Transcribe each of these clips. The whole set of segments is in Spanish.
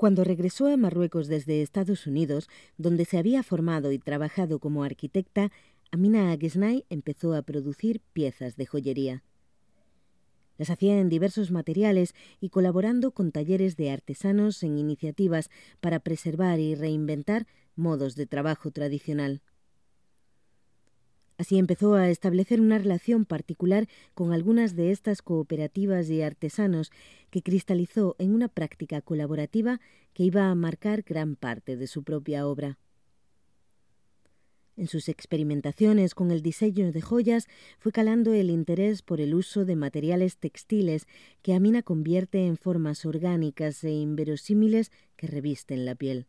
Cuando regresó a Marruecos desde Estados Unidos, donde se había formado y trabajado como arquitecta, Amina Agesnay empezó a producir piezas de joyería. Las hacía en diversos materiales y colaborando con talleres de artesanos en iniciativas para preservar y reinventar modos de trabajo tradicional. Así empezó a establecer una relación particular con algunas de estas cooperativas y artesanos que cristalizó en una práctica colaborativa que iba a marcar gran parte de su propia obra. En sus experimentaciones con el diseño de joyas fue calando el interés por el uso de materiales textiles que Amina convierte en formas orgánicas e inverosímiles que revisten la piel.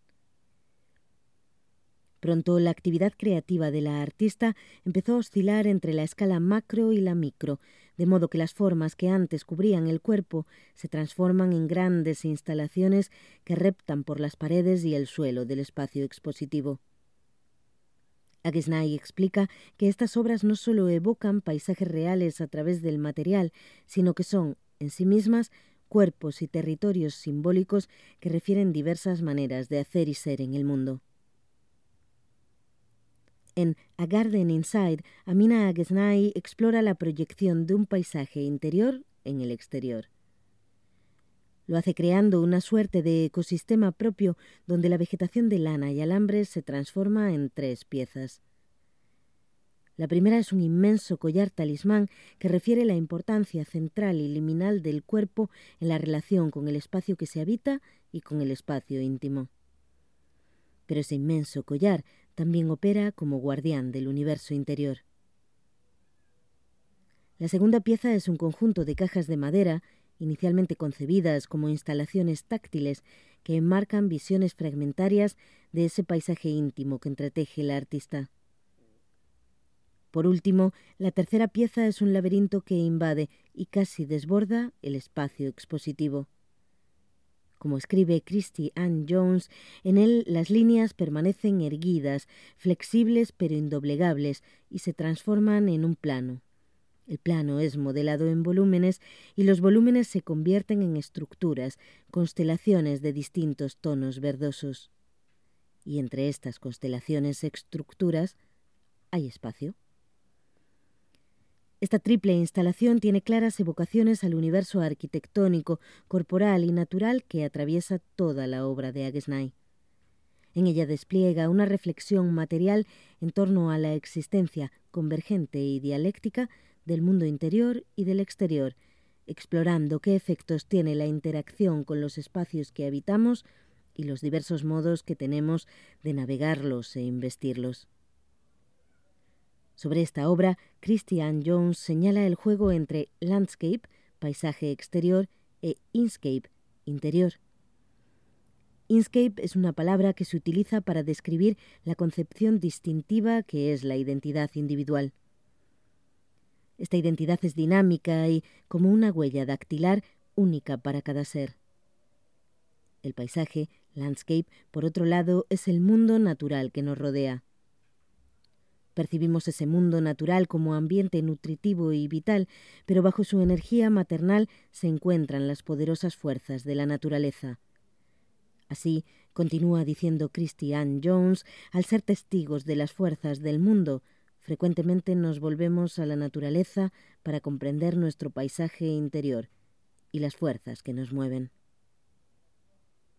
Pronto la actividad creativa de la artista empezó a oscilar entre la escala macro y la micro, de modo que las formas que antes cubrían el cuerpo se transforman en grandes instalaciones que reptan por las paredes y el suelo del espacio expositivo. Agesnay explica que estas obras no solo evocan paisajes reales a través del material, sino que son, en sí mismas, cuerpos y territorios simbólicos que refieren diversas maneras de hacer y ser en el mundo. En A Garden Inside, Amina Agesnay explora la proyección de un paisaje interior en el exterior. Lo hace creando una suerte de ecosistema propio donde la vegetación de lana y alambres se transforma en tres piezas. La primera es un inmenso collar talismán que refiere la importancia central y liminal del cuerpo en la relación con el espacio que se habita y con el espacio íntimo. Pero ese inmenso collar también opera como guardián del universo interior. La segunda pieza es un conjunto de cajas de madera, inicialmente concebidas como instalaciones táctiles que enmarcan visiones fragmentarias de ese paisaje íntimo que entreteje el artista. Por último, la tercera pieza es un laberinto que invade y casi desborda el espacio expositivo. Como escribe Christie Ann Jones, en él las líneas permanecen erguidas, flexibles pero indoblegables, y se transforman en un plano. El plano es modelado en volúmenes y los volúmenes se convierten en estructuras, constelaciones de distintos tonos verdosos. Y entre estas constelaciones estructuras hay espacio. Esta triple instalación tiene claras evocaciones al universo arquitectónico, corporal y natural que atraviesa toda la obra de Agesnay. En ella despliega una reflexión material en torno a la existencia convergente y dialéctica del mundo interior y del exterior, explorando qué efectos tiene la interacción con los espacios que habitamos y los diversos modos que tenemos de navegarlos e investirlos. Sobre esta obra, Christian Jones señala el juego entre landscape, paisaje exterior, e inscape, interior. Inscape es una palabra que se utiliza para describir la concepción distintiva que es la identidad individual. Esta identidad es dinámica y, como una huella dactilar, única para cada ser. El paisaje, landscape, por otro lado, es el mundo natural que nos rodea. Percibimos ese mundo natural como ambiente nutritivo y vital, pero bajo su energía maternal se encuentran las poderosas fuerzas de la naturaleza. Así, continúa diciendo Christian Jones, al ser testigos de las fuerzas del mundo, frecuentemente nos volvemos a la naturaleza para comprender nuestro paisaje interior y las fuerzas que nos mueven.